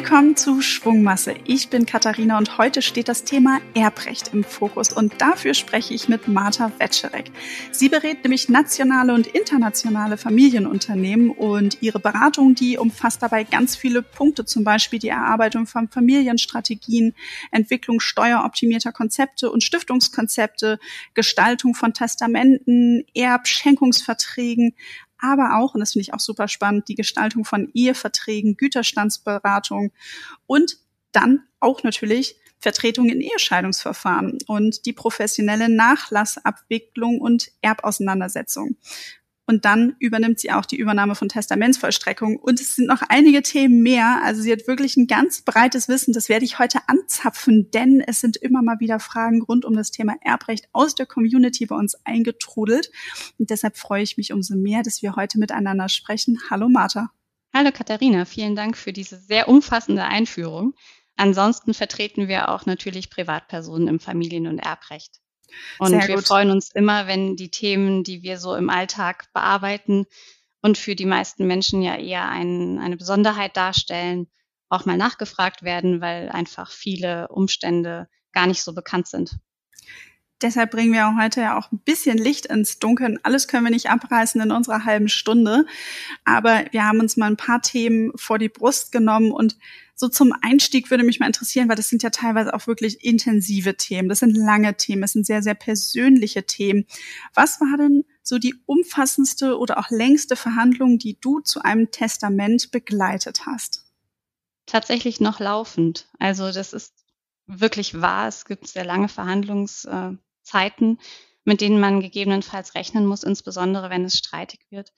Willkommen zu Schwungmasse. Ich bin Katharina und heute steht das Thema Erbrecht im Fokus und dafür spreche ich mit Marta Wetscherek. Sie berät nämlich nationale und internationale Familienunternehmen und ihre Beratung, die umfasst dabei ganz viele Punkte, zum Beispiel die Erarbeitung von Familienstrategien, Entwicklung steueroptimierter Konzepte und Stiftungskonzepte, Gestaltung von Testamenten, Erbschenkungsverträgen, aber auch, und das finde ich auch super spannend, die Gestaltung von Eheverträgen, Güterstandsberatung und dann auch natürlich Vertretung in Ehescheidungsverfahren und die professionelle Nachlassabwicklung und Erbauseinandersetzung. Und dann übernimmt sie auch die Übernahme von Testamentsvollstreckung. Und es sind noch einige Themen mehr. Also sie hat wirklich ein ganz breites Wissen. Das werde ich heute anzapfen, denn es sind immer mal wieder Fragen rund um das Thema Erbrecht aus der Community bei uns eingetrudelt. Und deshalb freue ich mich umso mehr, dass wir heute miteinander sprechen. Hallo Martha. Hallo Katharina, vielen Dank für diese sehr umfassende Einführung. Ansonsten vertreten wir auch natürlich Privatpersonen im Familien- und Erbrecht. Und Sehr wir gut. freuen uns immer, wenn die Themen, die wir so im Alltag bearbeiten und für die meisten Menschen ja eher ein, eine Besonderheit darstellen, auch mal nachgefragt werden, weil einfach viele Umstände gar nicht so bekannt sind. Deshalb bringen wir heute ja auch ein bisschen Licht ins Dunkeln. Alles können wir nicht abreißen in unserer halben Stunde. Aber wir haben uns mal ein paar Themen vor die Brust genommen und so zum Einstieg würde mich mal interessieren, weil das sind ja teilweise auch wirklich intensive Themen. Das sind lange Themen. Das sind sehr, sehr persönliche Themen. Was war denn so die umfassendste oder auch längste Verhandlung, die du zu einem Testament begleitet hast? Tatsächlich noch laufend. Also das ist wirklich wahr. Es gibt sehr lange Verhandlungszeiten, mit denen man gegebenenfalls rechnen muss, insbesondere wenn es streitig wird.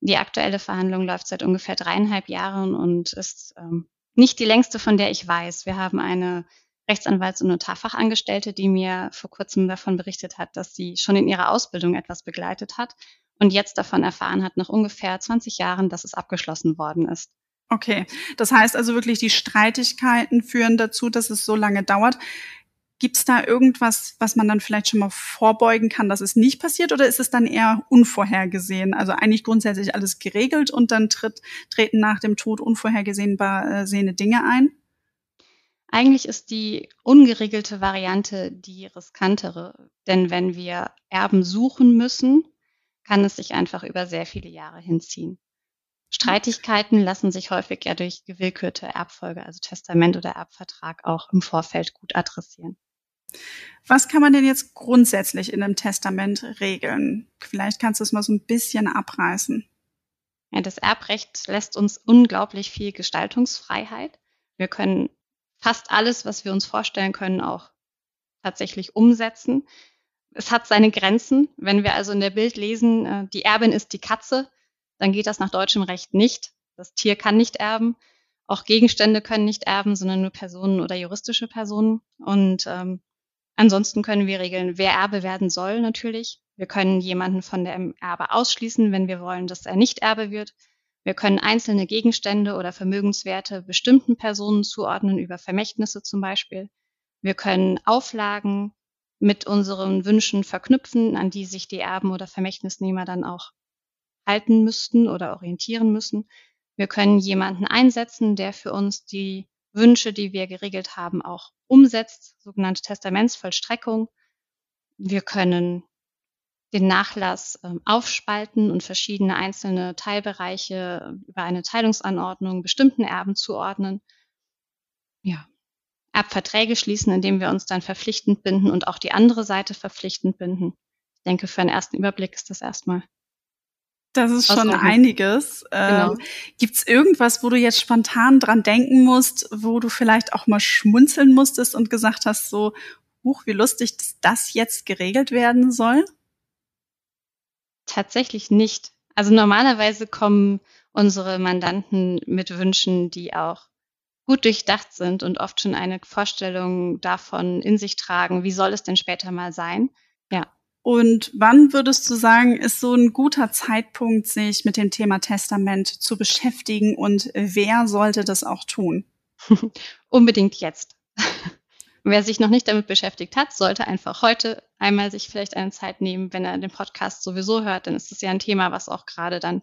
Die aktuelle Verhandlung läuft seit ungefähr dreieinhalb Jahren und ist ähm, nicht die längste, von der ich weiß. Wir haben eine Rechtsanwalts- und Notarfachangestellte, die mir vor kurzem davon berichtet hat, dass sie schon in ihrer Ausbildung etwas begleitet hat und jetzt davon erfahren hat, nach ungefähr 20 Jahren, dass es abgeschlossen worden ist. Okay, das heißt also wirklich, die Streitigkeiten führen dazu, dass es so lange dauert. Gibt es da irgendwas, was man dann vielleicht schon mal vorbeugen kann, dass es nicht passiert, oder ist es dann eher unvorhergesehen? Also eigentlich grundsätzlich alles geregelt und dann tritt, treten nach dem Tod unvorhergesehene Dinge ein? Eigentlich ist die ungeregelte Variante die riskantere, denn wenn wir Erben suchen müssen, kann es sich einfach über sehr viele Jahre hinziehen. Streitigkeiten lassen sich häufig ja durch gewillkürte Erbfolge, also Testament oder Erbvertrag, auch im Vorfeld gut adressieren. Was kann man denn jetzt grundsätzlich in einem Testament regeln? Vielleicht kannst du es mal so ein bisschen abreißen. Ja, das Erbrecht lässt uns unglaublich viel Gestaltungsfreiheit. Wir können fast alles, was wir uns vorstellen können, auch tatsächlich umsetzen. Es hat seine Grenzen. Wenn wir also in der Bild lesen, äh, die Erbin ist die Katze, dann geht das nach deutschem Recht nicht. Das Tier kann nicht erben. Auch Gegenstände können nicht erben, sondern nur Personen oder juristische Personen. Und ähm, ansonsten können wir regeln, wer Erbe werden soll natürlich. Wir können jemanden von der Erbe ausschließen, wenn wir wollen, dass er nicht Erbe wird. Wir können einzelne Gegenstände oder Vermögenswerte bestimmten Personen zuordnen, über Vermächtnisse zum Beispiel. Wir können Auflagen mit unseren Wünschen verknüpfen, an die sich die Erben oder Vermächtnisnehmer dann auch halten müssten oder orientieren müssen. Wir können jemanden einsetzen, der für uns die Wünsche, die wir geregelt haben, auch umsetzt, sogenannte Testamentsvollstreckung. Wir können den Nachlass äh, aufspalten und verschiedene einzelne Teilbereiche über eine Teilungsanordnung bestimmten Erben zuordnen. Ja, Erbverträge schließen, indem wir uns dann verpflichtend binden und auch die andere Seite verpflichtend binden. Ich denke, für einen ersten Überblick ist das erstmal das ist schon einiges. Genau. Ähm, Gibt es irgendwas, wo du jetzt spontan dran denken musst, wo du vielleicht auch mal schmunzeln musstest und gesagt hast, so, huch, wie lustig, dass das jetzt geregelt werden soll? Tatsächlich nicht. Also normalerweise kommen unsere Mandanten mit Wünschen, die auch gut durchdacht sind und oft schon eine Vorstellung davon in sich tragen, wie soll es denn später mal sein. Ja, und wann würdest du sagen, ist so ein guter Zeitpunkt, sich mit dem Thema Testament zu beschäftigen und wer sollte das auch tun? Unbedingt jetzt. Wer sich noch nicht damit beschäftigt hat, sollte einfach heute einmal sich vielleicht eine Zeit nehmen, wenn er den Podcast sowieso hört, dann ist es ja ein Thema, was auch gerade dann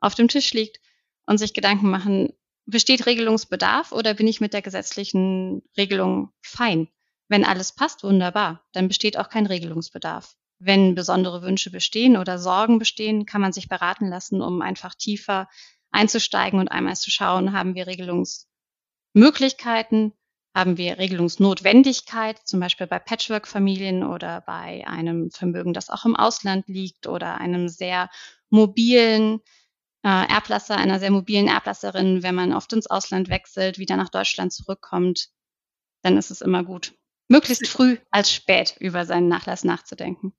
auf dem Tisch liegt und sich Gedanken machen, besteht Regelungsbedarf oder bin ich mit der gesetzlichen Regelung fein? Wenn alles passt, wunderbar, dann besteht auch kein Regelungsbedarf. Wenn besondere Wünsche bestehen oder Sorgen bestehen, kann man sich beraten lassen, um einfach tiefer einzusteigen und einmal zu schauen, haben wir Regelungsmöglichkeiten, haben wir Regelungsnotwendigkeit, zum Beispiel bei Patchwork-Familien oder bei einem Vermögen, das auch im Ausland liegt oder einem sehr mobilen äh, Erblasser, einer sehr mobilen Erblasserin, wenn man oft ins Ausland wechselt, wieder nach Deutschland zurückkommt, dann ist es immer gut, möglichst früh als spät über seinen Nachlass nachzudenken.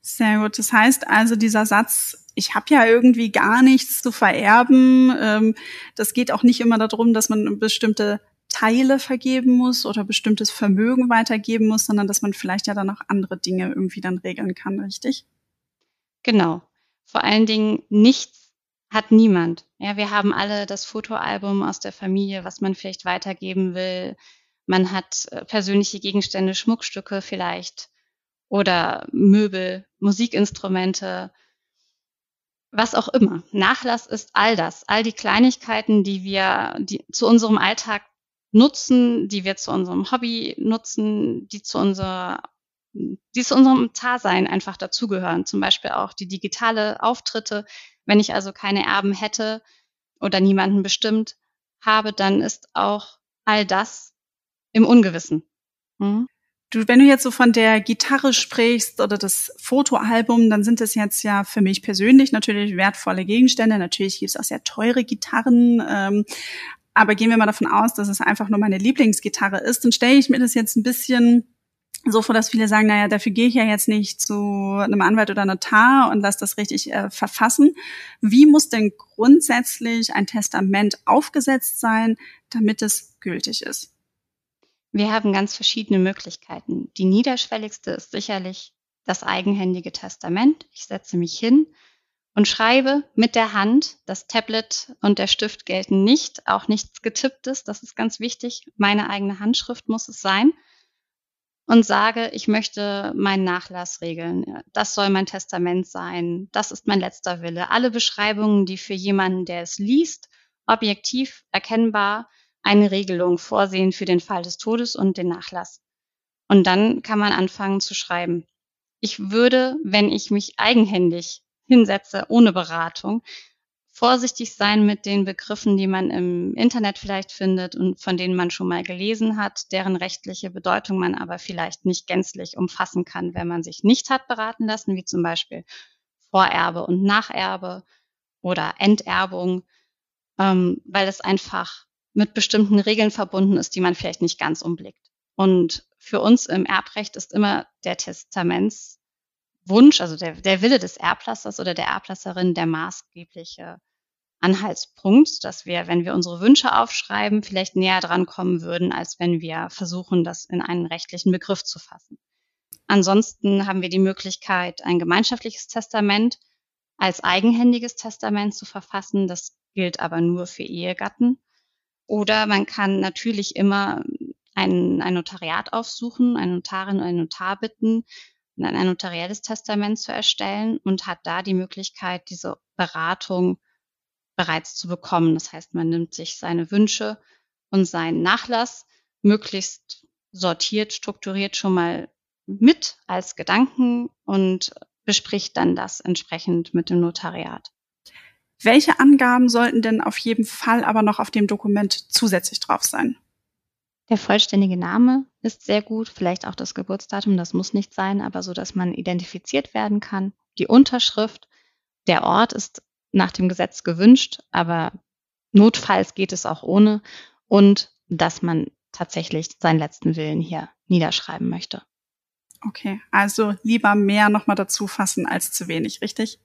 Sehr gut. Das heißt also, dieser Satz, ich habe ja irgendwie gar nichts zu vererben, ähm, das geht auch nicht immer darum, dass man bestimmte Teile vergeben muss oder bestimmtes Vermögen weitergeben muss, sondern dass man vielleicht ja dann auch andere Dinge irgendwie dann regeln kann, richtig? Genau. Vor allen Dingen nichts hat niemand. Ja, wir haben alle das Fotoalbum aus der Familie, was man vielleicht weitergeben will. Man hat äh, persönliche Gegenstände, Schmuckstücke vielleicht oder Möbel, Musikinstrumente, was auch immer. Nachlass ist all das, all die Kleinigkeiten, die wir die, zu unserem Alltag nutzen, die wir zu unserem Hobby nutzen, die zu unserer die zu unserem Dasein einfach dazugehören. Zum Beispiel auch die digitale Auftritte. Wenn ich also keine Erben hätte oder niemanden bestimmt habe, dann ist auch all das im Ungewissen. Hm? Du, wenn du jetzt so von der Gitarre sprichst oder das Fotoalbum, dann sind es jetzt ja für mich persönlich natürlich wertvolle Gegenstände. Natürlich gibt es auch sehr teure Gitarren. Ähm, aber gehen wir mal davon aus, dass es einfach nur meine Lieblingsgitarre ist, dann stelle ich mir das jetzt ein bisschen so vor, dass viele sagen, naja, dafür gehe ich ja jetzt nicht zu einem Anwalt oder Notar und lass das richtig äh, verfassen. Wie muss denn grundsätzlich ein Testament aufgesetzt sein, damit es gültig ist? Wir haben ganz verschiedene Möglichkeiten. Die niederschwelligste ist sicherlich das eigenhändige Testament. Ich setze mich hin und schreibe mit der Hand. Das Tablet und der Stift gelten nicht, auch nichts getipptes. Das ist ganz wichtig. Meine eigene Handschrift muss es sein. Und sage, ich möchte meinen Nachlass regeln. Das soll mein Testament sein. Das ist mein letzter Wille. Alle Beschreibungen, die für jemanden, der es liest, objektiv erkennbar eine Regelung vorsehen für den Fall des Todes und den Nachlass. Und dann kann man anfangen zu schreiben. Ich würde, wenn ich mich eigenhändig hinsetze ohne Beratung, vorsichtig sein mit den Begriffen, die man im Internet vielleicht findet und von denen man schon mal gelesen hat, deren rechtliche Bedeutung man aber vielleicht nicht gänzlich umfassen kann, wenn man sich nicht hat beraten lassen, wie zum Beispiel Vorerbe und Nacherbe oder Enterbung, ähm, weil es einfach mit bestimmten Regeln verbunden ist, die man vielleicht nicht ganz umblickt. Und für uns im Erbrecht ist immer der Testaments Wunsch, also der, der Wille des Erblassers oder der Erblasserin der maßgebliche Anhaltspunkt, dass wir, wenn wir unsere Wünsche aufschreiben, vielleicht näher dran kommen würden, als wenn wir versuchen, das in einen rechtlichen Begriff zu fassen. Ansonsten haben wir die Möglichkeit, ein gemeinschaftliches Testament als eigenhändiges Testament zu verfassen. Das gilt aber nur für Ehegatten. Oder man kann natürlich immer ein, ein Notariat aufsuchen, eine Notarin oder einen Notar bitten, ein notarielles Testament zu erstellen und hat da die Möglichkeit, diese Beratung bereits zu bekommen. Das heißt, man nimmt sich seine Wünsche und seinen Nachlass möglichst sortiert, strukturiert schon mal mit als Gedanken und bespricht dann das entsprechend mit dem Notariat. Welche Angaben sollten denn auf jeden Fall aber noch auf dem Dokument zusätzlich drauf sein? Der vollständige Name ist sehr gut, vielleicht auch das Geburtsdatum, das muss nicht sein, aber so, dass man identifiziert werden kann. Die Unterschrift, der Ort ist nach dem Gesetz gewünscht, aber notfalls geht es auch ohne und dass man tatsächlich seinen letzten Willen hier niederschreiben möchte. Okay, also lieber mehr nochmal dazu fassen als zu wenig, richtig?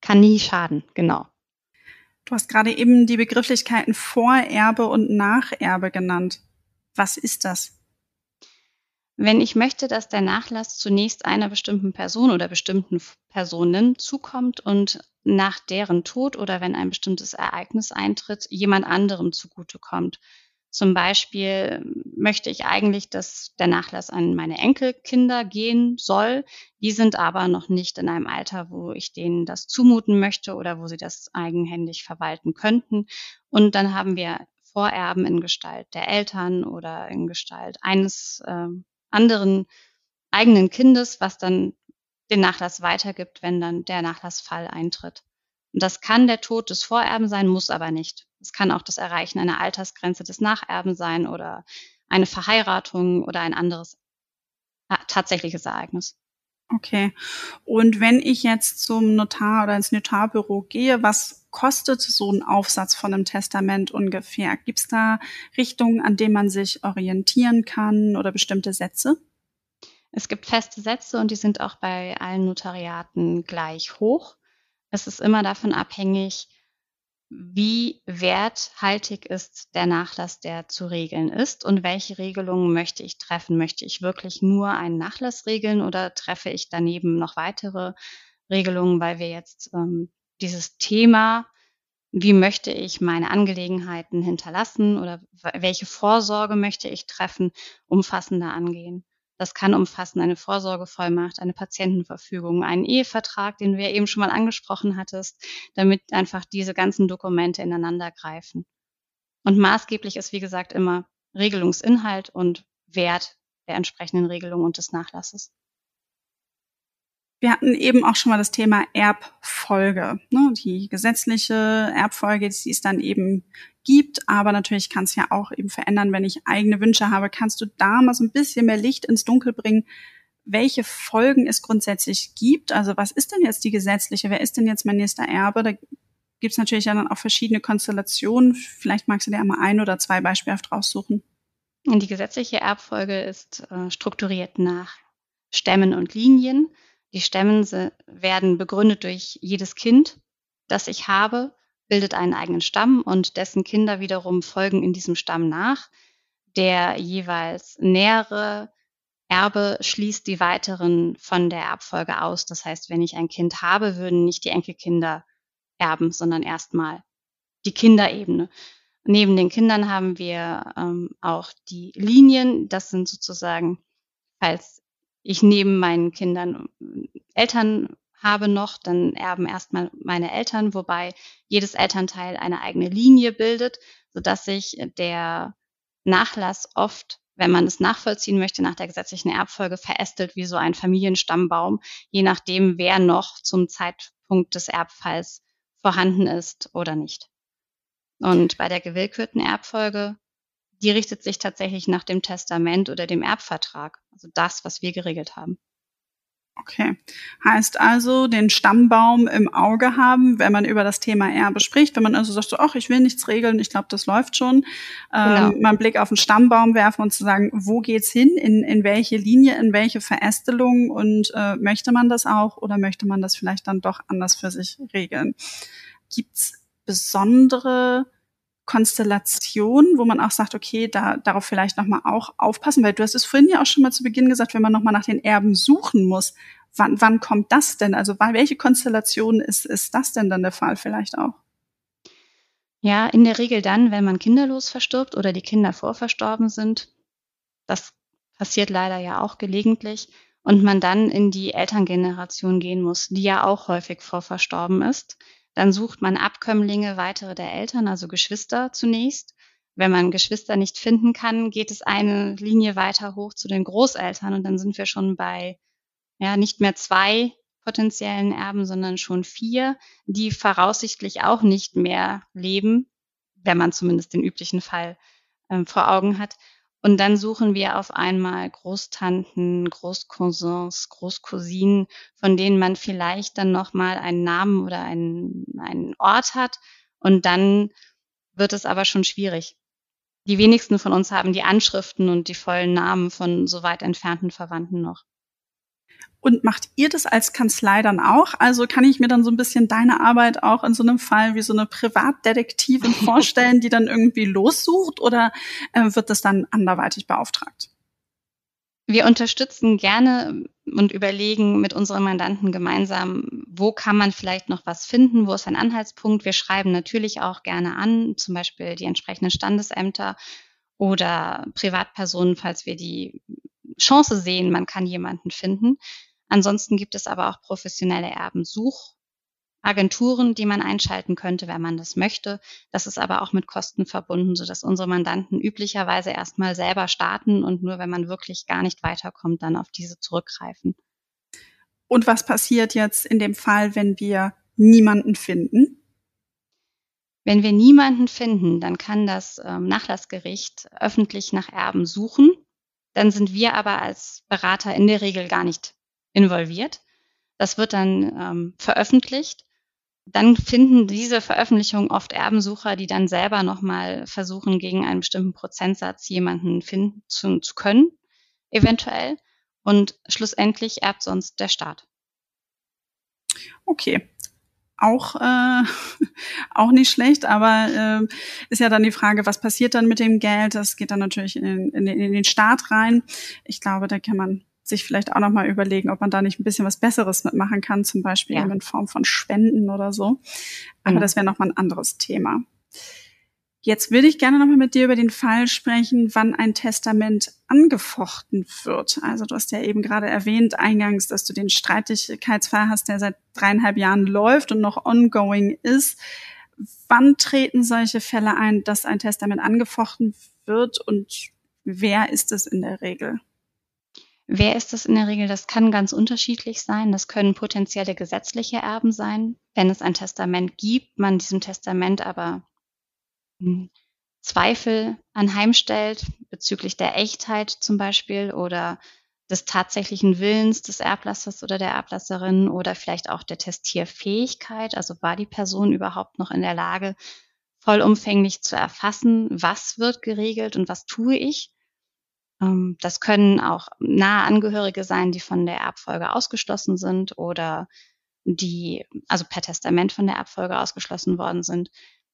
Kann nie schaden, genau. Du hast gerade eben die Begrifflichkeiten Vorerbe und Nacherbe genannt. Was ist das? Wenn ich möchte, dass der Nachlass zunächst einer bestimmten Person oder bestimmten Personen zukommt und nach deren Tod oder wenn ein bestimmtes Ereignis eintritt, jemand anderem zugutekommt, Zum Beispiel möchte ich eigentlich, dass der Nachlass an meine Enkelkinder gehen soll. Die sind aber noch nicht in einem Alter, wo ich denen das zumuten möchte oder wo sie das eigenhändig verwalten könnten. Und dann haben wir Vorerben in Gestalt der Eltern oder in Gestalt eines äh, anderen eigenen Kindes, was dann den Nachlass weitergibt, wenn dann der Nachlassfall eintritt. Und das kann der Tod des Vorerben sein, muss aber nicht. Es kann auch das Erreichen einer Altersgrenze des Nacherben sein oder eine Verheiratung oder ein anderes äh, tatsächliches Ereignis. Okay. Und wenn ich jetzt zum Notar oder ins Notarbüro gehe, was kostet so ein Aufsatz von einem Testament ungefähr? Gibt es da Richtungen, an denen man sich orientieren kann oder bestimmte Sätze? Es gibt feste Sätze und die sind auch bei allen Notariaten gleich hoch. Es ist immer davon abhängig, wie werthaltig ist der Nachlass, der zu regeln ist und welche Regelungen möchte ich treffen. Möchte ich wirklich nur einen Nachlass regeln oder treffe ich daneben noch weitere Regelungen, weil wir jetzt ähm, dieses Thema, wie möchte ich meine Angelegenheiten hinterlassen oder welche Vorsorge möchte ich treffen, umfassender angehen. Das kann umfassen eine Vorsorgevollmacht, eine Patientenverfügung, einen Ehevertrag, den du ja eben schon mal angesprochen hattest, damit einfach diese ganzen Dokumente ineinander greifen. Und maßgeblich ist, wie gesagt, immer Regelungsinhalt und Wert der entsprechenden Regelung und des Nachlasses. Wir hatten eben auch schon mal das Thema Erbfolge. Ne? Die gesetzliche Erbfolge, die es dann eben gibt, aber natürlich kann es ja auch eben verändern, wenn ich eigene Wünsche habe. Kannst du da mal so ein bisschen mehr Licht ins Dunkel bringen, welche Folgen es grundsätzlich gibt? Also was ist denn jetzt die gesetzliche? Wer ist denn jetzt mein nächster Erbe? Da gibt es natürlich ja dann auch verschiedene Konstellationen. Vielleicht magst du dir einmal ein oder zwei beispielhaft raussuchen. Die gesetzliche Erbfolge ist äh, strukturiert nach Stämmen und Linien. Die Stämmen werden begründet durch jedes Kind, das ich habe, bildet einen eigenen Stamm und dessen Kinder wiederum folgen in diesem Stamm nach. Der jeweils nähere Erbe schließt die weiteren von der Erbfolge aus. Das heißt, wenn ich ein Kind habe, würden nicht die Enkelkinder erben, sondern erstmal die Kinderebene. Neben den Kindern haben wir ähm, auch die Linien. Das sind sozusagen, falls ich neben meinen Kindern Eltern habe noch, dann erben erstmal meine Eltern, wobei jedes Elternteil eine eigene Linie bildet, sodass sich der Nachlass oft, wenn man es nachvollziehen möchte, nach der gesetzlichen Erbfolge verästelt wie so ein Familienstammbaum, je nachdem, wer noch zum Zeitpunkt des Erbfalls vorhanden ist oder nicht. Und bei der gewillkürten Erbfolge die richtet sich tatsächlich nach dem Testament oder dem Erbvertrag. Also das, was wir geregelt haben. Okay. Heißt also, den Stammbaum im Auge haben, wenn man über das Thema Erbe spricht, wenn man also sagt, so, ach, ich will nichts regeln, ich glaube, das läuft schon. Ähm, genau. Mal einen Blick auf den Stammbaum werfen und zu sagen, wo geht's hin, in, in welche Linie, in welche Verästelung und äh, möchte man das auch oder möchte man das vielleicht dann doch anders für sich regeln? Gibt's besondere Konstellation, wo man auch sagt, okay, da darauf vielleicht nochmal auch aufpassen, weil du hast es vorhin ja auch schon mal zu Beginn gesagt, wenn man nochmal nach den Erben suchen muss, wann, wann kommt das denn? Also welche Konstellation ist, ist das denn dann der Fall vielleicht auch? Ja, in der Regel dann, wenn man kinderlos verstirbt oder die Kinder vorverstorben sind. Das passiert leider ja auch gelegentlich. Und man dann in die Elterngeneration gehen muss, die ja auch häufig vorverstorben ist. Dann sucht man Abkömmlinge, weitere der Eltern, also Geschwister zunächst. Wenn man Geschwister nicht finden kann, geht es eine Linie weiter hoch zu den Großeltern und dann sind wir schon bei ja nicht mehr zwei potenziellen Erben, sondern schon vier, die voraussichtlich auch nicht mehr leben, wenn man zumindest den üblichen Fall äh, vor Augen hat. Und dann suchen wir auf einmal Großtanten, Großcousins, Großcousinen, von denen man vielleicht dann nochmal einen Namen oder einen, einen Ort hat. Und dann wird es aber schon schwierig. Die wenigsten von uns haben die Anschriften und die vollen Namen von so weit entfernten Verwandten noch. Und macht ihr das als Kanzlei dann auch? Also kann ich mir dann so ein bisschen deine Arbeit auch in so einem Fall wie so eine Privatdetektivin vorstellen, die dann irgendwie lossucht oder äh, wird das dann anderweitig beauftragt? Wir unterstützen gerne und überlegen mit unseren Mandanten gemeinsam, wo kann man vielleicht noch was finden, wo ist ein Anhaltspunkt. Wir schreiben natürlich auch gerne an, zum Beispiel die entsprechenden Standesämter oder Privatpersonen, falls wir die Chance sehen, man kann jemanden finden. Ansonsten gibt es aber auch professionelle Erbensuchagenturen, die man einschalten könnte, wenn man das möchte. Das ist aber auch mit Kosten verbunden, sodass unsere Mandanten üblicherweise erstmal selber starten und nur wenn man wirklich gar nicht weiterkommt, dann auf diese zurückgreifen. Und was passiert jetzt in dem Fall, wenn wir niemanden finden? Wenn wir niemanden finden, dann kann das ähm, Nachlassgericht öffentlich nach Erben suchen. Dann sind wir aber als Berater in der Regel gar nicht involviert. Das wird dann ähm, veröffentlicht. Dann finden diese Veröffentlichungen oft Erbensucher, die dann selber nochmal versuchen, gegen einen bestimmten Prozentsatz jemanden finden zu, zu können, eventuell. Und schlussendlich erbt sonst der Staat. Okay, auch, äh, auch nicht schlecht, aber äh, ist ja dann die Frage, was passiert dann mit dem Geld? Das geht dann natürlich in, in, in den Staat rein. Ich glaube, da kann man sich vielleicht auch nochmal überlegen, ob man da nicht ein bisschen was Besseres mitmachen kann, zum Beispiel ja. in Form von Spenden oder so. Aber mhm. das wäre nochmal ein anderes Thema. Jetzt würde ich gerne nochmal mit dir über den Fall sprechen, wann ein Testament angefochten wird. Also du hast ja eben gerade erwähnt eingangs, dass du den Streitigkeitsfall hast, der seit dreieinhalb Jahren läuft und noch ongoing ist. Wann treten solche Fälle ein, dass ein Testament angefochten wird und wer ist es in der Regel? Wer ist es in der Regel? Das kann ganz unterschiedlich sein. Das können potenzielle gesetzliche Erben sein. Wenn es ein Testament gibt, man diesem Testament aber Zweifel anheimstellt bezüglich der Echtheit zum Beispiel oder des tatsächlichen Willens des Erblassers oder der Erblasserin oder vielleicht auch der Testierfähigkeit. Also war die Person überhaupt noch in der Lage, vollumfänglich zu erfassen, was wird geregelt und was tue ich. Ähm, das können auch nahe Angehörige sein, die von der Erbfolge ausgeschlossen sind oder die, also per Testament von der Erbfolge ausgeschlossen worden sind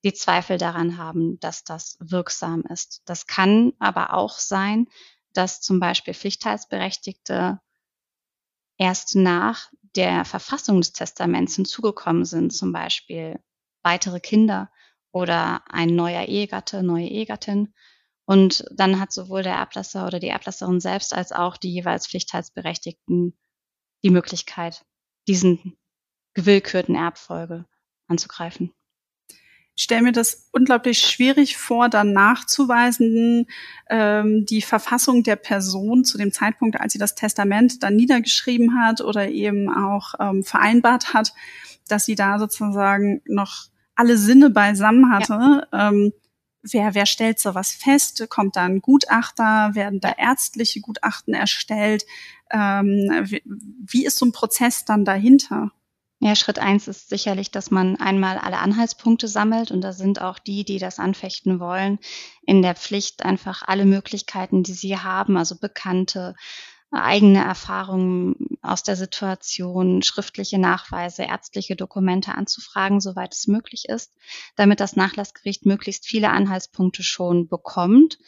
die Zweifel daran haben, dass das wirksam ist. Das kann aber auch sein, dass zum Beispiel Pflichtteilsberechtigte erst nach der Verfassung des Testaments hinzugekommen sind, zum Beispiel weitere Kinder oder ein neuer Ehegatte, neue Ehegattin. Und dann hat sowohl der Erblasser oder die Erblasserin selbst als auch die jeweils Pflichtteilsberechtigten die Möglichkeit, diesen gewillkürten Erbfolge anzugreifen stelle mir das unglaublich schwierig vor, dann nachzuweisen, ähm, die Verfassung der Person zu dem Zeitpunkt, als sie das Testament dann niedergeschrieben hat oder eben auch ähm, vereinbart hat, dass sie da sozusagen noch alle Sinne beisammen hatte. Ja. Ähm, wer, wer stellt sowas fest? Kommt da ein Gutachter? Werden da ärztliche Gutachten erstellt? Ähm, wie, wie ist so ein Prozess dann dahinter? Ja, Schritt eins ist sicherlich, dass man einmal alle Anhaltspunkte sammelt und da sind auch die, die das anfechten wollen, in der Pflicht einfach alle Möglichkeiten, die sie haben, also bekannte eigene Erfahrungen aus der Situation, schriftliche Nachweise, ärztliche Dokumente anzufragen, soweit es möglich ist, damit das Nachlassgericht möglichst viele Anhaltspunkte schon bekommt.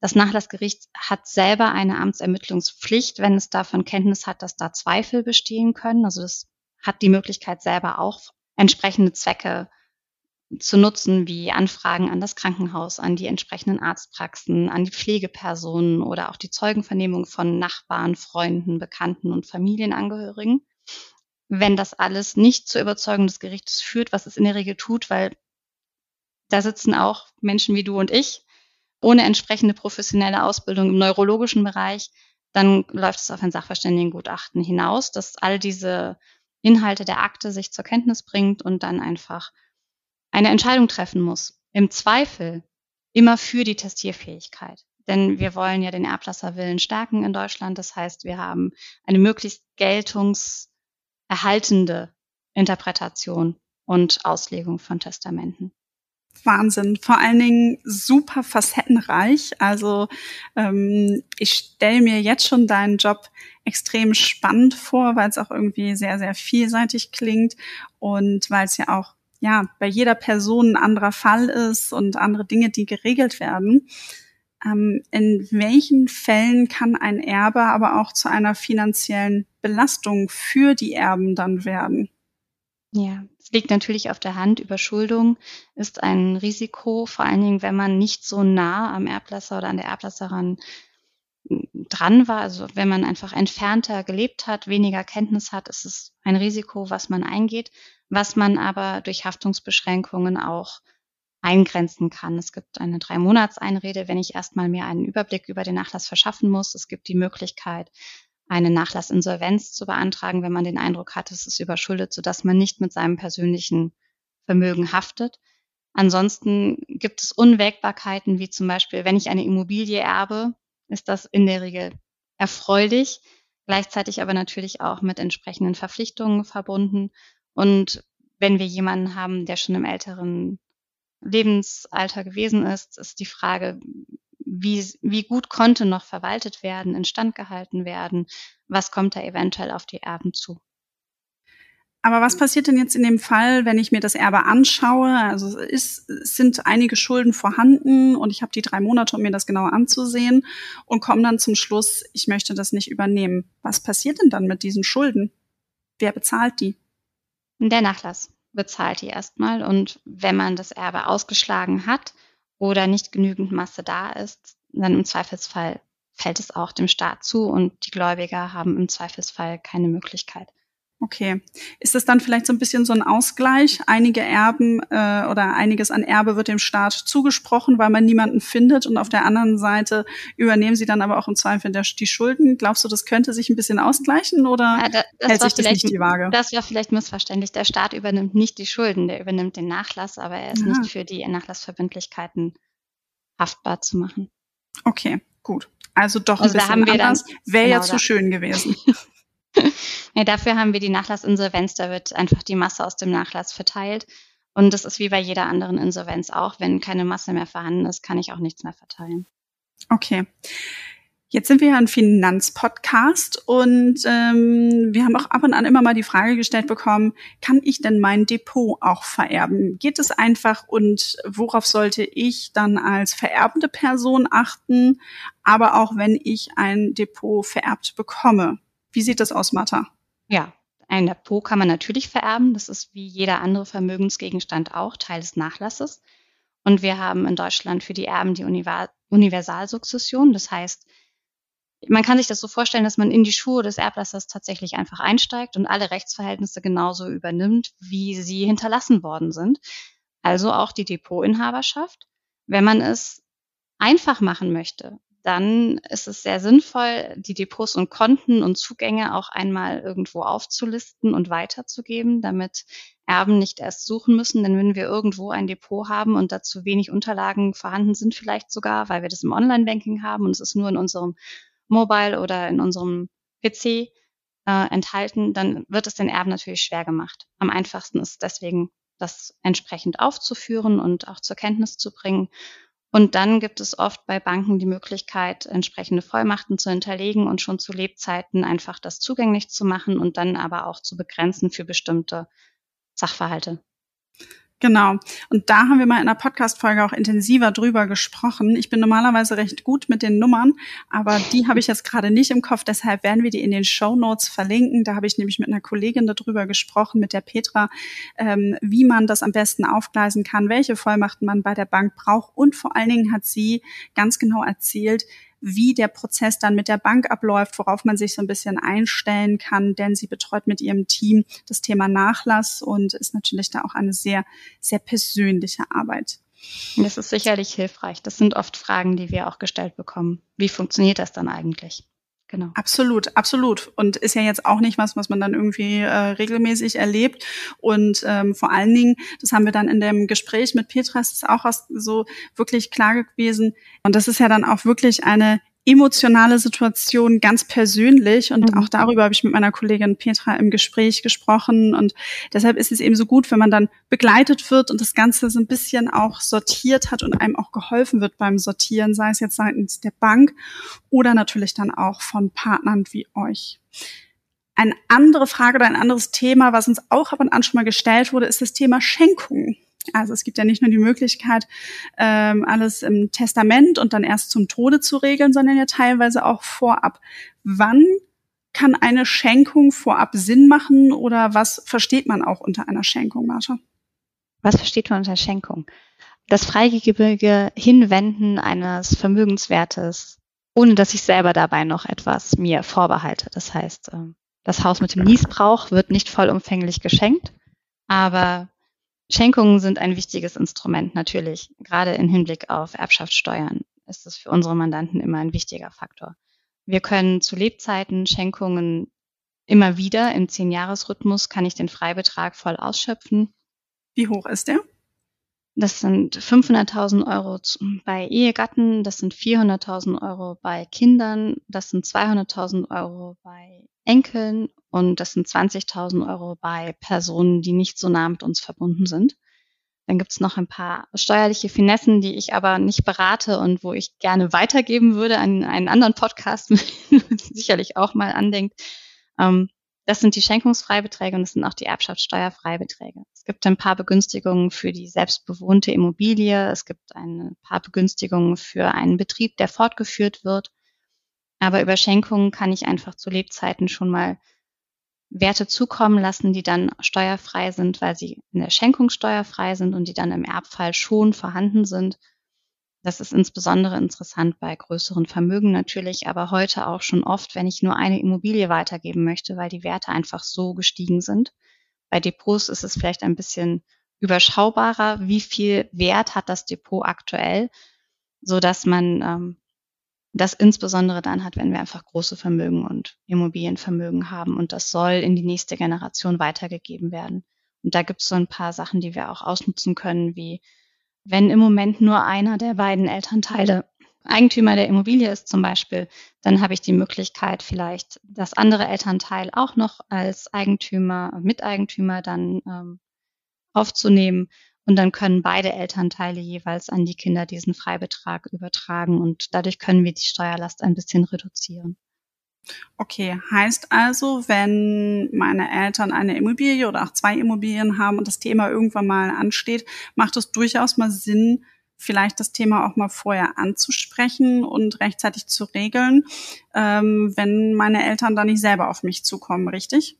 Das Nachlassgericht hat selber eine Amtsermittlungspflicht, wenn es davon Kenntnis hat, dass da Zweifel bestehen können. Also das hat die Möglichkeit selber auch entsprechende Zwecke zu nutzen, wie Anfragen an das Krankenhaus, an die entsprechenden Arztpraxen, an die Pflegepersonen oder auch die Zeugenvernehmung von Nachbarn, Freunden, Bekannten und Familienangehörigen. Wenn das alles nicht zur Überzeugung des Gerichtes führt, was es in der Regel tut, weil da sitzen auch Menschen wie du und ich ohne entsprechende professionelle Ausbildung im neurologischen Bereich, dann läuft es auf ein Sachverständigengutachten hinaus, dass all diese Inhalte der Akte sich zur Kenntnis bringt und dann einfach eine Entscheidung treffen muss. Im Zweifel immer für die Testierfähigkeit. Denn wir wollen ja den Erblasserwillen stärken in Deutschland. Das heißt, wir haben eine möglichst geltungserhaltende Interpretation und Auslegung von Testamenten. Wahnsinn. Vor allen Dingen super facettenreich. Also ähm, ich stelle mir jetzt schon deinen Job extrem spannend vor, weil es auch irgendwie sehr, sehr vielseitig klingt und weil es ja auch ja bei jeder Person ein anderer Fall ist und andere Dinge, die geregelt werden. Ähm, in welchen Fällen kann ein Erbe aber auch zu einer finanziellen Belastung für die Erben dann werden? Ja, es liegt natürlich auf der Hand. Überschuldung ist ein Risiko, vor allen Dingen, wenn man nicht so nah am Erblasser oder an der Erblasserin hm, dran war. Also wenn man einfach entfernter gelebt hat, weniger Kenntnis hat, ist es ein Risiko, was man eingeht, was man aber durch Haftungsbeschränkungen auch eingrenzen kann. Es gibt eine Drei-Monats-Einrede, wenn ich erstmal mir einen Überblick über den Nachlass verschaffen muss. Es gibt die Möglichkeit, eine Nachlassinsolvenz zu beantragen, wenn man den Eindruck hat, es ist überschuldet, sodass man nicht mit seinem persönlichen Vermögen haftet. Ansonsten gibt es Unwägbarkeiten, wie zum Beispiel, wenn ich eine Immobilie erbe, ist das in der Regel erfreulich, gleichzeitig aber natürlich auch mit entsprechenden Verpflichtungen verbunden. Und wenn wir jemanden haben, der schon im älteren Lebensalter gewesen ist, ist die Frage, wie, wie gut konnte noch verwaltet werden, instand gehalten werden, was kommt da eventuell auf die Erben zu. Aber was passiert denn jetzt in dem Fall, wenn ich mir das Erbe anschaue? Also es, ist, es sind einige Schulden vorhanden und ich habe die drei Monate, um mir das genauer anzusehen und komme dann zum Schluss, ich möchte das nicht übernehmen. Was passiert denn dann mit diesen Schulden? Wer bezahlt die? Der Nachlass bezahlt die erstmal und wenn man das Erbe ausgeschlagen hat, oder nicht genügend Masse da ist, dann im Zweifelsfall fällt es auch dem Staat zu und die Gläubiger haben im Zweifelsfall keine Möglichkeit. Okay. Ist das dann vielleicht so ein bisschen so ein Ausgleich? Einige Erben äh, oder einiges an Erbe wird dem Staat zugesprochen, weil man niemanden findet und auf der anderen Seite übernehmen sie dann aber auch im Zweifel der, die Schulden. Glaubst du, das könnte sich ein bisschen ausgleichen oder ja, da, hält sich das nicht die Waage? Das wäre vielleicht missverständlich. Der Staat übernimmt nicht die Schulden, der übernimmt den Nachlass, aber er ist ja. nicht für die Nachlassverbindlichkeiten haftbar zu machen. Okay, gut. Also doch also ein bisschen anders. Wäre genau ja zu schön gewesen. ja, dafür haben wir die Nachlassinsolvenz. Da wird einfach die Masse aus dem Nachlass verteilt. Und das ist wie bei jeder anderen Insolvenz auch. Wenn keine Masse mehr vorhanden ist, kann ich auch nichts mehr verteilen. Okay. Jetzt sind wir ja ein Finanzpodcast und ähm, wir haben auch ab und an immer mal die Frage gestellt bekommen, kann ich denn mein Depot auch vererben? Geht es einfach und worauf sollte ich dann als vererbende Person achten, aber auch wenn ich ein Depot vererbt bekomme? Wie sieht das aus, Martha? Ja, ein Depot kann man natürlich vererben. Das ist wie jeder andere Vermögensgegenstand auch Teil des Nachlasses. Und wir haben in Deutschland für die Erben die Universalsukzession. Das heißt, man kann sich das so vorstellen, dass man in die Schuhe des Erblassers tatsächlich einfach einsteigt und alle Rechtsverhältnisse genauso übernimmt, wie sie hinterlassen worden sind. Also auch die Depotinhaberschaft. Wenn man es einfach machen möchte, dann ist es sehr sinnvoll, die Depots und Konten und Zugänge auch einmal irgendwo aufzulisten und weiterzugeben, damit Erben nicht erst suchen müssen. Denn wenn wir irgendwo ein Depot haben und dazu wenig Unterlagen vorhanden sind, vielleicht sogar, weil wir das im Online-Banking haben und es ist nur in unserem Mobile oder in unserem PC äh, enthalten, dann wird es den Erben natürlich schwer gemacht. Am einfachsten ist deswegen, das entsprechend aufzuführen und auch zur Kenntnis zu bringen und dann gibt es oft bei Banken die Möglichkeit, entsprechende Vollmachten zu hinterlegen und schon zu Lebzeiten einfach das zugänglich zu machen und dann aber auch zu begrenzen für bestimmte Sachverhalte. Genau. Und da haben wir mal in einer Podcast-Folge auch intensiver drüber gesprochen. Ich bin normalerweise recht gut mit den Nummern, aber die habe ich jetzt gerade nicht im Kopf. Deshalb werden wir die in den Show Notes verlinken. Da habe ich nämlich mit einer Kollegin darüber gesprochen, mit der Petra, ähm, wie man das am besten aufgleisen kann, welche Vollmachten man bei der Bank braucht. Und vor allen Dingen hat sie ganz genau erzählt, wie der Prozess dann mit der Bank abläuft, worauf man sich so ein bisschen einstellen kann, denn sie betreut mit ihrem Team das Thema Nachlass und ist natürlich da auch eine sehr, sehr persönliche Arbeit. Das ist sicherlich hilfreich. Das sind oft Fragen, die wir auch gestellt bekommen. Wie funktioniert das dann eigentlich? Genau. Absolut, absolut. Und ist ja jetzt auch nicht was, was man dann irgendwie äh, regelmäßig erlebt. Und ähm, vor allen Dingen, das haben wir dann in dem Gespräch mit Petra, ist auch so wirklich klar gewesen. Und das ist ja dann auch wirklich eine emotionale Situation ganz persönlich und mhm. auch darüber habe ich mit meiner Kollegin Petra im Gespräch gesprochen und deshalb ist es eben so gut, wenn man dann begleitet wird und das Ganze so ein bisschen auch sortiert hat und einem auch geholfen wird beim Sortieren, sei es jetzt seitens der Bank oder natürlich dann auch von Partnern wie euch. Eine andere Frage oder ein anderes Thema, was uns auch ab und an schon mal gestellt wurde, ist das Thema Schenkungen. Also es gibt ja nicht nur die Möglichkeit, ähm, alles im Testament und dann erst zum Tode zu regeln, sondern ja teilweise auch vorab. Wann kann eine Schenkung vorab Sinn machen oder was versteht man auch unter einer Schenkung, Martha? Was versteht man unter Schenkung? Das freigebige Hinwenden eines Vermögenswertes, ohne dass ich selber dabei noch etwas mir vorbehalte. Das heißt, ähm, das Haus mit dem Niesbrauch wird nicht vollumfänglich geschenkt, aber Schenkungen sind ein wichtiges Instrument natürlich. Gerade im Hinblick auf Erbschaftssteuern ist es für unsere Mandanten immer ein wichtiger Faktor. Wir können zu Lebzeiten Schenkungen immer wieder im Zehn-Jahres-Rhythmus kann ich den Freibetrag voll ausschöpfen. Wie hoch ist der? Das sind 500.000 Euro bei Ehegatten, das sind 400.000 Euro bei Kindern, das sind 200.000 Euro bei Enkeln und das sind 20.000 Euro bei Personen, die nicht so nah mit uns verbunden sind. Dann gibt es noch ein paar steuerliche Finessen, die ich aber nicht berate und wo ich gerne weitergeben würde an einen anderen Podcast, sicherlich auch mal andenkt. Ähm, das sind die Schenkungsfreibeträge und das sind auch die Erbschaftssteuerfreibeträge. Es gibt ein paar Begünstigungen für die selbstbewohnte Immobilie. Es gibt ein paar Begünstigungen für einen Betrieb, der fortgeführt wird. Aber über Schenkungen kann ich einfach zu Lebzeiten schon mal Werte zukommen lassen, die dann steuerfrei sind, weil sie in der Schenkung steuerfrei sind und die dann im Erbfall schon vorhanden sind. Das ist insbesondere interessant bei größeren Vermögen natürlich, aber heute auch schon oft, wenn ich nur eine Immobilie weitergeben möchte, weil die Werte einfach so gestiegen sind. Bei Depots ist es vielleicht ein bisschen überschaubarer, wie viel Wert hat das Depot aktuell, so dass man ähm, das insbesondere dann hat, wenn wir einfach große Vermögen und Immobilienvermögen haben und das soll in die nächste Generation weitergegeben werden. Und da gibt es so ein paar Sachen, die wir auch ausnutzen können, wie wenn im Moment nur einer der beiden Elternteile Eigentümer der Immobilie ist zum Beispiel, dann habe ich die Möglichkeit, vielleicht das andere Elternteil auch noch als Eigentümer, Miteigentümer dann ähm, aufzunehmen und dann können beide Elternteile jeweils an die Kinder diesen Freibetrag übertragen und dadurch können wir die Steuerlast ein bisschen reduzieren. Okay, heißt also, wenn meine Eltern eine Immobilie oder auch zwei Immobilien haben und das Thema irgendwann mal ansteht, macht es durchaus mal Sinn, vielleicht das Thema auch mal vorher anzusprechen und rechtzeitig zu regeln, ähm, wenn meine Eltern da nicht selber auf mich zukommen, richtig?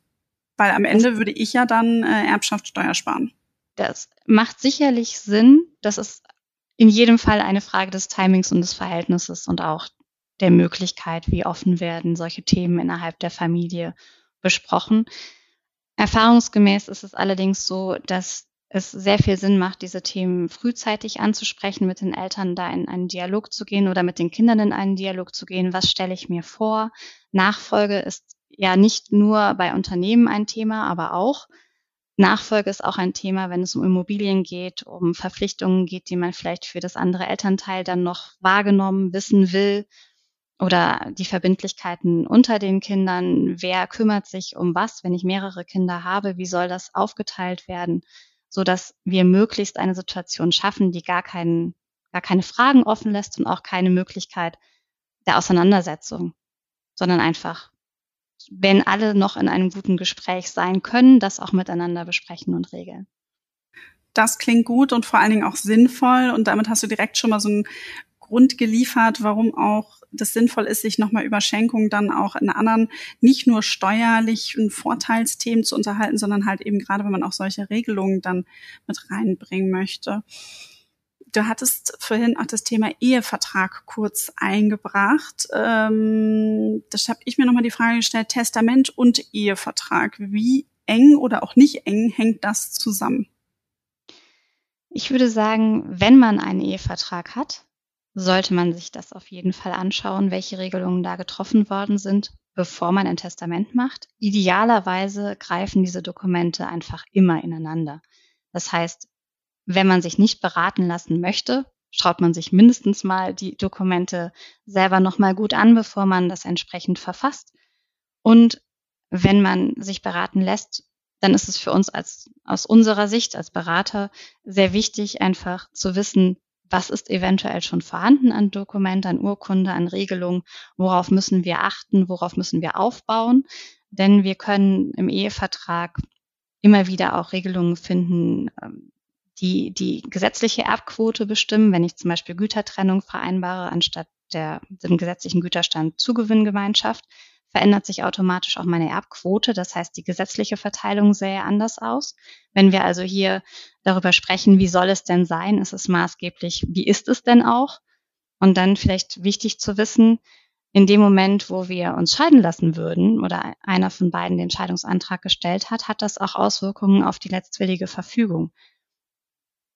Weil am Ende würde ich ja dann äh, Erbschaftssteuer sparen. Das macht sicherlich Sinn. Das ist in jedem Fall eine Frage des Timings und des Verhältnisses und auch der Möglichkeit, wie offen werden solche Themen innerhalb der Familie besprochen. Erfahrungsgemäß ist es allerdings so, dass es sehr viel Sinn macht, diese Themen frühzeitig anzusprechen, mit den Eltern da in einen Dialog zu gehen oder mit den Kindern in einen Dialog zu gehen. Was stelle ich mir vor? Nachfolge ist ja nicht nur bei Unternehmen ein Thema, aber auch Nachfolge ist auch ein Thema, wenn es um Immobilien geht, um Verpflichtungen geht, die man vielleicht für das andere Elternteil dann noch wahrgenommen wissen will oder die Verbindlichkeiten unter den Kindern. Wer kümmert sich um was, wenn ich mehrere Kinder habe? Wie soll das aufgeteilt werden, so dass wir möglichst eine Situation schaffen, die gar keinen, gar keine Fragen offen lässt und auch keine Möglichkeit der Auseinandersetzung, sondern einfach wenn alle noch in einem guten Gespräch sein können, das auch miteinander besprechen und regeln. Das klingt gut und vor allen Dingen auch sinnvoll. Und damit hast du direkt schon mal so einen Grund geliefert, warum auch das sinnvoll ist, sich nochmal über Schenkungen dann auch in anderen, nicht nur steuerlichen Vorteilsthemen zu unterhalten, sondern halt eben gerade, wenn man auch solche Regelungen dann mit reinbringen möchte. Du hattest vorhin auch das Thema Ehevertrag kurz eingebracht. Ähm, das habe ich mir nochmal die Frage gestellt, Testament und Ehevertrag. Wie eng oder auch nicht eng hängt das zusammen? Ich würde sagen, wenn man einen Ehevertrag hat, sollte man sich das auf jeden Fall anschauen, welche Regelungen da getroffen worden sind, bevor man ein Testament macht. Idealerweise greifen diese Dokumente einfach immer ineinander. Das heißt, wenn man sich nicht beraten lassen möchte, schaut man sich mindestens mal die Dokumente selber nochmal gut an, bevor man das entsprechend verfasst. Und wenn man sich beraten lässt, dann ist es für uns als, aus unserer Sicht als Berater sehr wichtig, einfach zu wissen, was ist eventuell schon vorhanden an Dokument, an Urkunde, an Regelung, worauf müssen wir achten, worauf müssen wir aufbauen. Denn wir können im Ehevertrag immer wieder auch Regelungen finden, ähm, die die gesetzliche Erbquote bestimmen, wenn ich zum Beispiel Gütertrennung vereinbare, anstatt der, dem gesetzlichen Güterstand Zugewinngemeinschaft, verändert sich automatisch auch meine Erbquote. Das heißt, die gesetzliche Verteilung sähe anders aus. Wenn wir also hier darüber sprechen, wie soll es denn sein, ist es maßgeblich, wie ist es denn auch? Und dann vielleicht wichtig zu wissen, in dem Moment, wo wir uns scheiden lassen würden oder einer von beiden den Scheidungsantrag gestellt hat, hat das auch Auswirkungen auf die letztwillige Verfügung.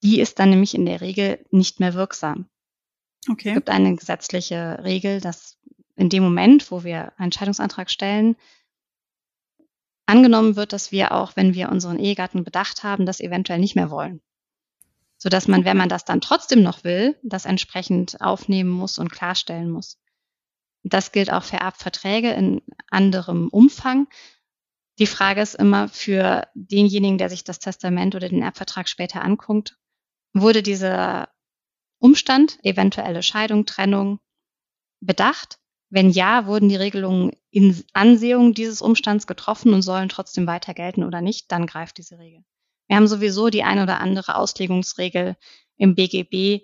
Die ist dann nämlich in der Regel nicht mehr wirksam. Okay. Es gibt eine gesetzliche Regel, dass in dem Moment, wo wir einen Scheidungsantrag stellen, angenommen wird, dass wir auch, wenn wir unseren Ehegatten bedacht haben, das eventuell nicht mehr wollen. Sodass man, wenn man das dann trotzdem noch will, das entsprechend aufnehmen muss und klarstellen muss. Das gilt auch für Erbverträge in anderem Umfang. Die Frage ist immer für denjenigen, der sich das Testament oder den Erbvertrag später anguckt, wurde dieser Umstand, eventuelle Scheidung, Trennung, bedacht? Wenn ja, wurden die Regelungen in Ansehung dieses Umstands getroffen und sollen trotzdem weiter gelten oder nicht, dann greift diese Regel. Wir haben sowieso die ein oder andere Auslegungsregel im BGB,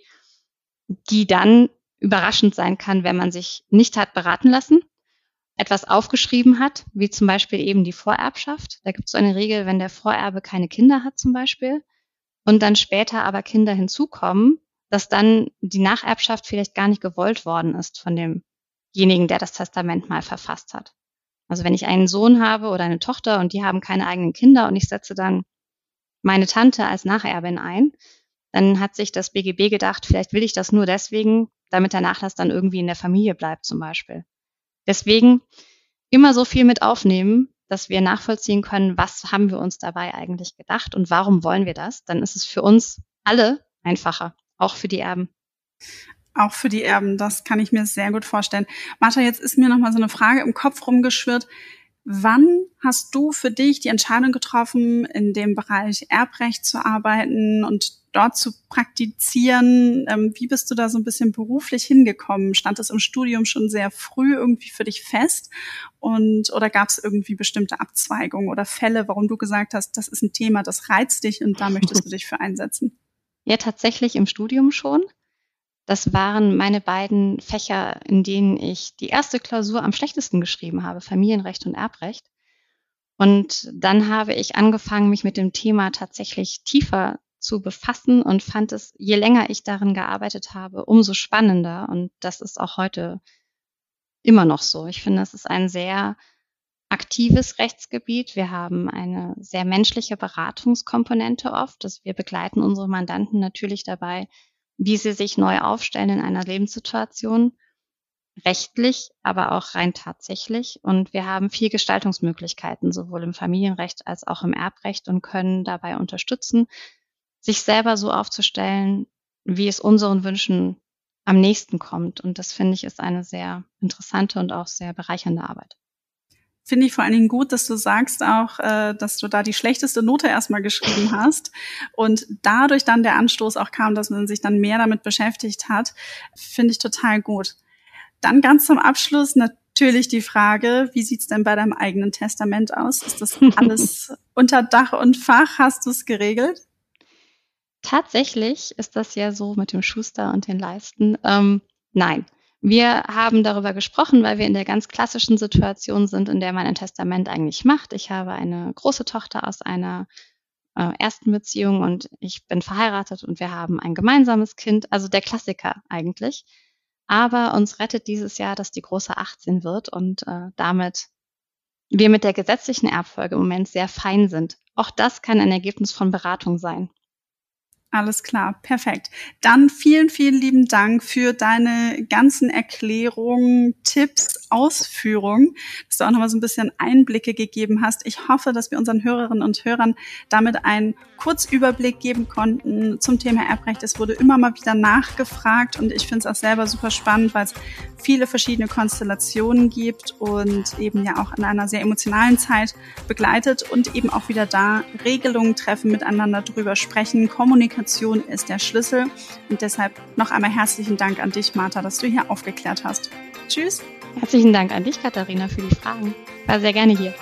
die dann überraschend sein kann, wenn man sich nicht hat beraten lassen, etwas aufgeschrieben hat, wie zum Beispiel eben die Vorerbschaft. Da gibt es so eine Regel, wenn der Vorerbe keine Kinder hat zum Beispiel und dann später aber Kinder hinzukommen, dass dann die Nacherbschaft vielleicht gar nicht gewollt worden ist von demjenigen, der das Testament mal verfasst hat. Also wenn ich einen Sohn habe oder eine Tochter und die haben keine eigenen Kinder und ich setze dann meine Tante als Nacherbin ein, dann hat sich das BGB gedacht, vielleicht will ich das nur deswegen, damit der Nachlass dann irgendwie in der Familie bleibt zum Beispiel. Deswegen immer so viel mit aufnehmen, dass wir nachvollziehen können, was haben wir uns dabei eigentlich gedacht und warum wollen wir das. Dann ist es für uns alle einfacher, auch für die Erben. Auch für die Erben, das kann ich mir sehr gut vorstellen. Martha, jetzt ist mir noch mal so eine Frage im Kopf rumgeschwirrt. Wann hast du für dich die Entscheidung getroffen, in dem Bereich Erbrecht zu arbeiten und dort zu praktizieren? Ähm, wie bist du da so ein bisschen beruflich hingekommen? Stand es im Studium schon sehr früh irgendwie für dich fest? Und oder gab es irgendwie bestimmte Abzweigungen oder Fälle, warum du gesagt hast, das ist ein Thema, das reizt dich und da möchtest du dich für einsetzen? Ja, tatsächlich im Studium schon. Das waren meine beiden Fächer, in denen ich die erste Klausur am schlechtesten geschrieben habe, Familienrecht und Erbrecht. Und dann habe ich angefangen, mich mit dem Thema tatsächlich tiefer zu befassen und fand es, je länger ich darin gearbeitet habe, umso spannender. Und das ist auch heute immer noch so. Ich finde, es ist ein sehr aktives Rechtsgebiet. Wir haben eine sehr menschliche Beratungskomponente oft. Dass wir begleiten unsere Mandanten natürlich dabei, wie sie sich neu aufstellen in einer Lebenssituation, rechtlich, aber auch rein tatsächlich. Und wir haben viel Gestaltungsmöglichkeiten, sowohl im Familienrecht als auch im Erbrecht und können dabei unterstützen, sich selber so aufzustellen, wie es unseren Wünschen am nächsten kommt. Und das finde ich ist eine sehr interessante und auch sehr bereichernde Arbeit finde ich vor allen Dingen gut, dass du sagst auch, äh, dass du da die schlechteste Note erstmal geschrieben hast und dadurch dann der Anstoß auch kam, dass man sich dann mehr damit beschäftigt hat, finde ich total gut. Dann ganz zum Abschluss natürlich die Frage, wie sieht's denn bei deinem eigenen Testament aus? Ist das alles unter Dach und Fach? Hast du es geregelt? Tatsächlich ist das ja so mit dem Schuster und den Leisten. Ähm, nein, wir haben darüber gesprochen, weil wir in der ganz klassischen Situation sind, in der man ein Testament eigentlich macht. Ich habe eine große Tochter aus einer äh, ersten Beziehung und ich bin verheiratet und wir haben ein gemeinsames Kind, also der Klassiker eigentlich. Aber uns rettet dieses Jahr, dass die große 18 wird und äh, damit wir mit der gesetzlichen Erbfolge im Moment sehr fein sind. Auch das kann ein Ergebnis von Beratung sein. Alles klar, perfekt. Dann vielen, vielen lieben Dank für deine ganzen Erklärungen, Tipps, Ausführungen, dass du auch nochmal so ein bisschen Einblicke gegeben hast. Ich hoffe, dass wir unseren Hörerinnen und Hörern damit einen Kurzüberblick geben konnten zum Thema Erbrecht. Es wurde immer mal wieder nachgefragt und ich finde es auch selber super spannend, weil es viele verschiedene Konstellationen gibt und eben ja auch in einer sehr emotionalen Zeit begleitet und eben auch wieder da Regelungen treffen, miteinander drüber sprechen, Kommunikation Kommunikation ist der Schlüssel. Und deshalb noch einmal herzlichen Dank an dich, Martha, dass du hier aufgeklärt hast. Tschüss. Herzlichen Dank an dich, Katharina, für die Fragen. War sehr gerne hier.